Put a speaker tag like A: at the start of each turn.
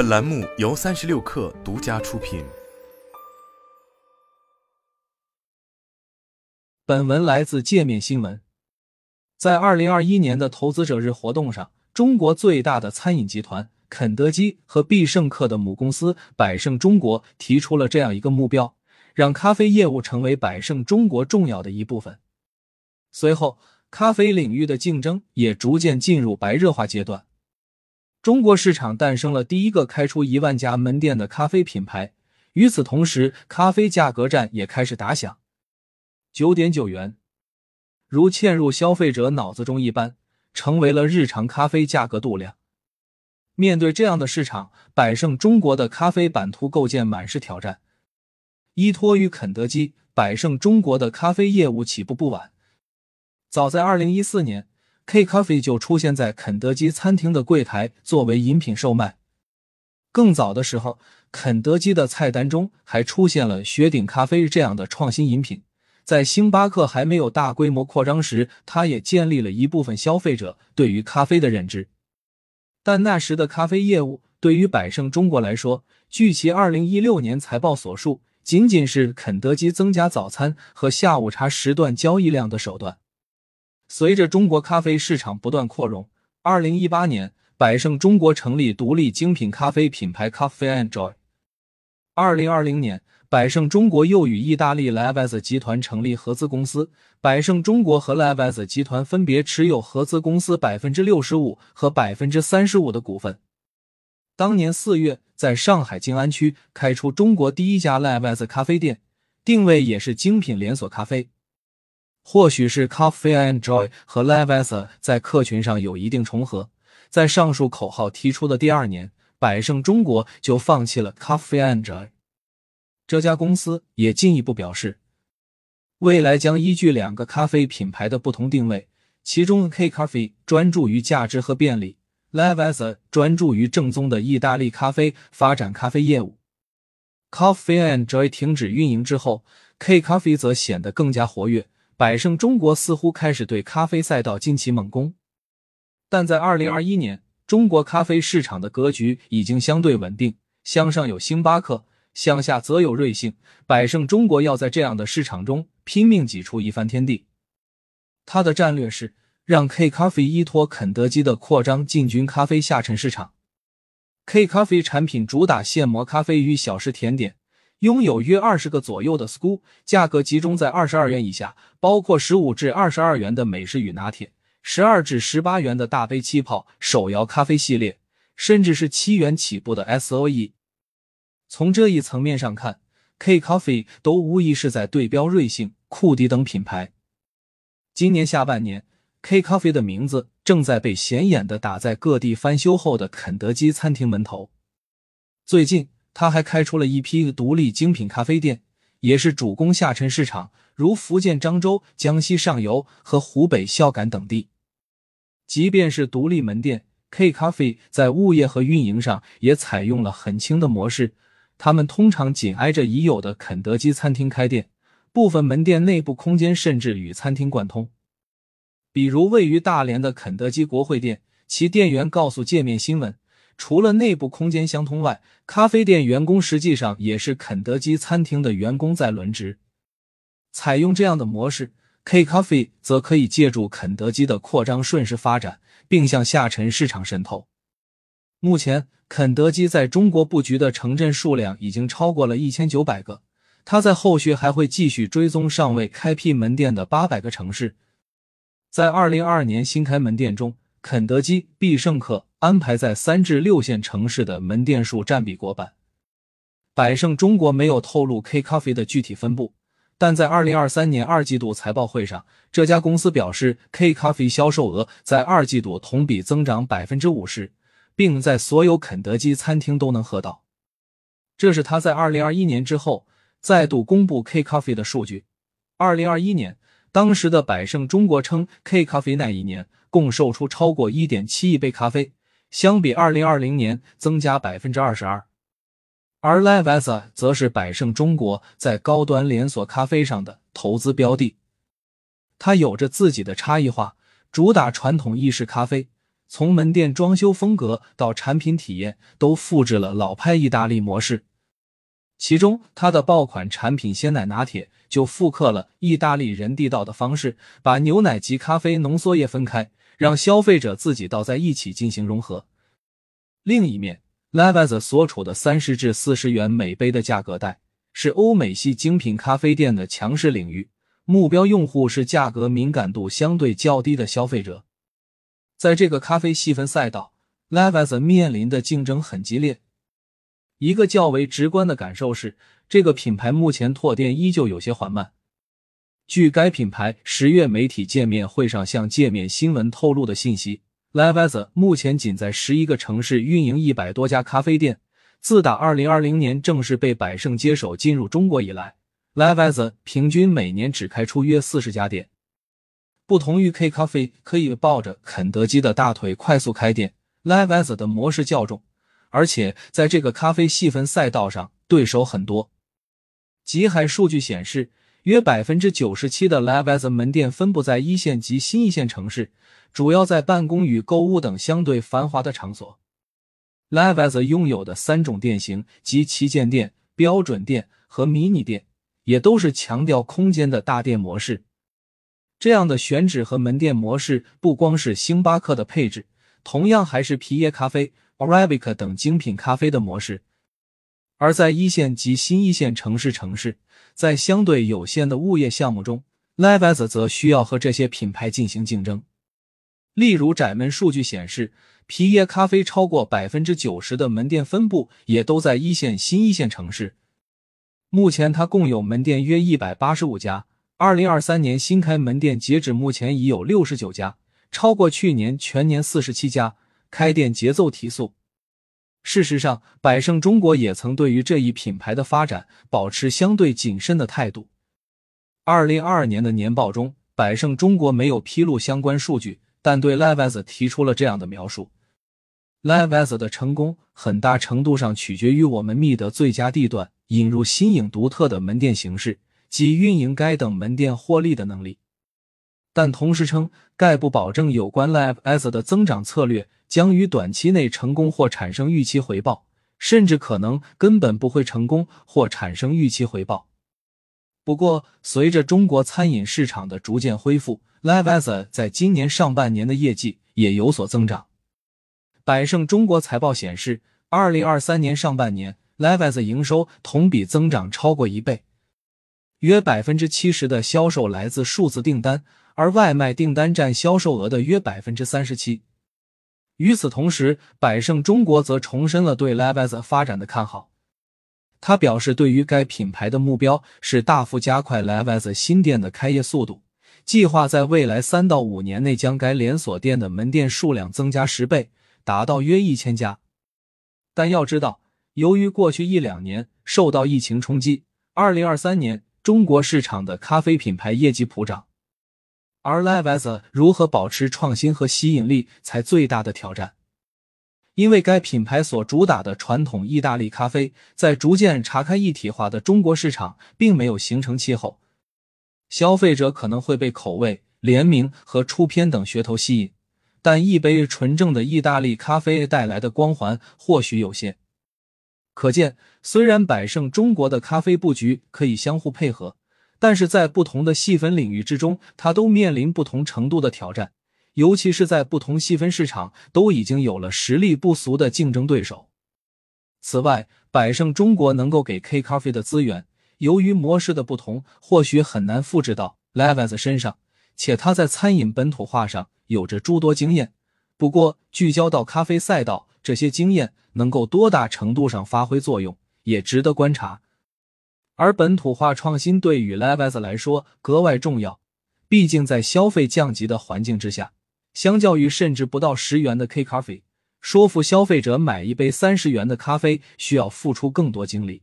A: 本栏目由三十六氪独家出品。
B: 本文来自界面新闻。在二零二一年的投资者日活动上，中国最大的餐饮集团肯德基和必胜客的母公司百胜中国提出了这样一个目标，让咖啡业务成为百胜中国重要的一部分。随后，咖啡领域的竞争也逐渐进入白热化阶段。中国市场诞生了第一个开出一万家门店的咖啡品牌。与此同时，咖啡价格战也开始打响。九点九元，如嵌入消费者脑子中一般，成为了日常咖啡价格度量。面对这样的市场，百胜中国的咖啡版图构建满是挑战。依托于肯德基，百胜中国的咖啡业务起步不晚。早在二零一四年。K Coffee 就出现在肯德基餐厅的柜台作为饮品售卖。更早的时候，肯德基的菜单中还出现了雪顶咖啡这样的创新饮品。在星巴克还没有大规模扩张时，它也建立了一部分消费者对于咖啡的认知。但那时的咖啡业务对于百胜中国来说，据其二零一六年财报所述，仅仅是肯德基增加早餐和下午茶时段交易量的手段。随着中国咖啡市场不断扩容，二零一八年，百胜中国成立独立精品咖啡品牌 Coffee and Joy。二零二零年，百胜中国又与意大利 Livez 集团成立合资公司，百胜中国和 Livez 集团分别持有合资公司百分之六十五和百分之三十五的股份。当年四月，在上海静安区开出中国第一家 Livez 咖啡店，定位也是精品连锁咖啡。或许是 Coffee and Joy 和 Lavazza 在客群上有一定重合，在上述口号提出的第二年，百胜中国就放弃了 Coffee and Joy。这家公司也进一步表示，未来将依据两个咖啡品牌的不同定位，其中 K Coffee 专注于价值和便利，Lavazza 专注于正宗的意大利咖啡，发展咖啡业务。Coffee and Joy 停止运营之后，K Coffee 则显得更加活跃。百胜中国似乎开始对咖啡赛道进起猛攻，但在二零二一年，中国咖啡市场的格局已经相对稳定，向上有星巴克，向下则有瑞幸。百胜中国要在这样的市场中拼命挤出一番天地。他的战略是让 K 咖啡依托肯德基的扩张进军咖啡下沉市场。K 咖啡产品主打现磨咖啡与小食甜点。拥有约二十个左右的 school，价格集中在二十二元以下，包括十五至二十二元的美式与拿铁，十二至十八元的大杯气泡手摇咖啡系列，甚至是七元起步的 S O E。从这一层面上看，K Coffee 都无疑是在对标瑞幸、库迪等品牌。今年下半年，K Coffee 的名字正在被显眼的打在各地翻修后的肯德基餐厅门头。最近。他还开出了一批独立精品咖啡店，也是主攻下沉市场，如福建漳州、江西上游和湖北孝感等地。即便是独立门店，K 咖啡在物业和运营上也采用了很轻的模式。他们通常紧挨着已有的肯德基餐厅开店，部分门店内部空间甚至与餐厅贯通。比如位于大连的肯德基国会店，其店员告诉界面新闻。除了内部空间相通外，咖啡店员工实际上也是肯德基餐厅的员工在轮值。采用这样的模式，K Coffee 则可以借助肯德基的扩张顺势发展，并向下沉市场渗透。目前，肯德基在中国布局的城镇数量已经超过了一千九百个，它在后续还会继续追踪尚未开辟门店的八百个城市。在二零二二年新开门店中，肯德基、必胜客。安排在三至六线城市的门店数占比过半。百胜中国没有透露 K Coffee 的具体分布，但在二零二三年二季度财报会上，这家公司表示 K Coffee 销售额在二季度同比增长百分之五十，并在所有肯德基餐厅都能喝到。这是他在二零二一年之后再度公布 K Coffee 的数据。二零二一年，当时的百胜中国称 K Coffee 那一年共售出超过一点七亿杯咖啡。相比二零二零年增加百分之二十二，而 Lavazza 则是百胜中国在高端连锁咖啡上的投资标的。它有着自己的差异化，主打传统意式咖啡，从门店装修风格到产品体验，都复制了老派意大利模式。其中，它的爆款产品鲜奶拿铁就复刻了意大利人地道的方式，把牛奶及咖啡浓缩液分开，让消费者自己倒在一起进行融合。另一面 l a v a z 所处的三十至四十元每杯的价格带，是欧美系精品咖啡店的强势领域，目标用户是价格敏感度相对较低的消费者。在这个咖啡细分赛道 l a v a z 面临的竞争很激烈。一个较为直观的感受是，这个品牌目前拓店依旧有些缓慢。据该品牌十月媒体见面会上向界面新闻透露的信息 l a v a z 目前仅在十一个城市运营一百多家咖啡店。自打二零二零年正式被百胜接手进入中国以来 l a v a z 平均每年只开出约四十家店。不同于 K 咖啡可以抱着肯德基的大腿快速开店 l a v a z 的模式较重。而且在这个咖啡细分赛道上，对手很多。极海数据显示，约百分之九十七的 Lavazza 门店分布在一线及新一线城市，主要在办公与购物等相对繁华的场所。Lavazza 拥有的三种店型及旗舰店、标准店和迷你店，也都是强调空间的大店模式。这样的选址和门店模式，不光是星巴克的配置，同样还是皮耶咖啡。Arabica 等精品咖啡的模式，而在一线及新一线城市，城市在相对有限的物业项目中 l a v a z 则需要和这些品牌进行竞争。例如，窄门数据显示，皮耶咖啡超过百分之九十的门店分布也都在一线、新一线城市。目前，它共有门店约一百八十五家。二零二三年新开门店截止目前已有六十九家，超过去年全年四十七家。开店节奏提速。事实上，百胜中国也曾对于这一品牌的发展保持相对谨慎的态度。二零二二年的年报中，百胜中国没有披露相关数据，但对 l a v a z 提出了这样的描述 l a v a z 的成功很大程度上取决于我们觅得最佳地段、引入新颖独特的门店形式及运营该等门店获利的能力。”但同时称，概不保证有关 l a v a z 的增长策略。将于短期内成功或产生预期回报，甚至可能根本不会成功或产生预期回报。不过，随着中国餐饮市场的逐渐恢复，Lavazza 在今年上半年的业绩也有所增长。百胜中国财报显示，二零二三年上半年，Lavazza 营收同比增长超过一倍，约百分之七十的销售来自数字订单，而外卖订单占销售额的约百分之三十七。与此同时，百胜中国则重申了对 Lavazza 发展的看好。他表示，对于该品牌的目标是大幅加快 Lavazza 新店的开业速度，计划在未来三到五年内将该连锁店的门店数量增加十倍，达到约一千家。但要知道，由于过去一两年受到疫情冲击，二零二三年中国市场的咖啡品牌业绩普涨。而 Lavazza 如何保持创新和吸引力，才最大的挑战。因为该品牌所主打的传统意大利咖啡，在逐渐查开一体化的中国市场，并没有形成气候。消费者可能会被口味、联名和出片等噱头吸引，但一杯纯正的意大利咖啡带来的光环或许有限。可见，虽然百胜中国的咖啡布局可以相互配合。但是在不同的细分领域之中，它都面临不同程度的挑战，尤其是在不同细分市场都已经有了实力不俗的竞争对手。此外，百胜中国能够给 K Coffee 的资源，由于模式的不同，或许很难复制到 Levans 身上，且他在餐饮本土化上有着诸多经验。不过，聚焦到咖啡赛道，这些经验能够多大程度上发挥作用，也值得观察。而本土化创新对于 Levis 来说格外重要，毕竟在消费降级的环境之下，相较于甚至不到十元的 K-Cafe 说服消费者买一杯三十元的咖啡需要付出更多精力。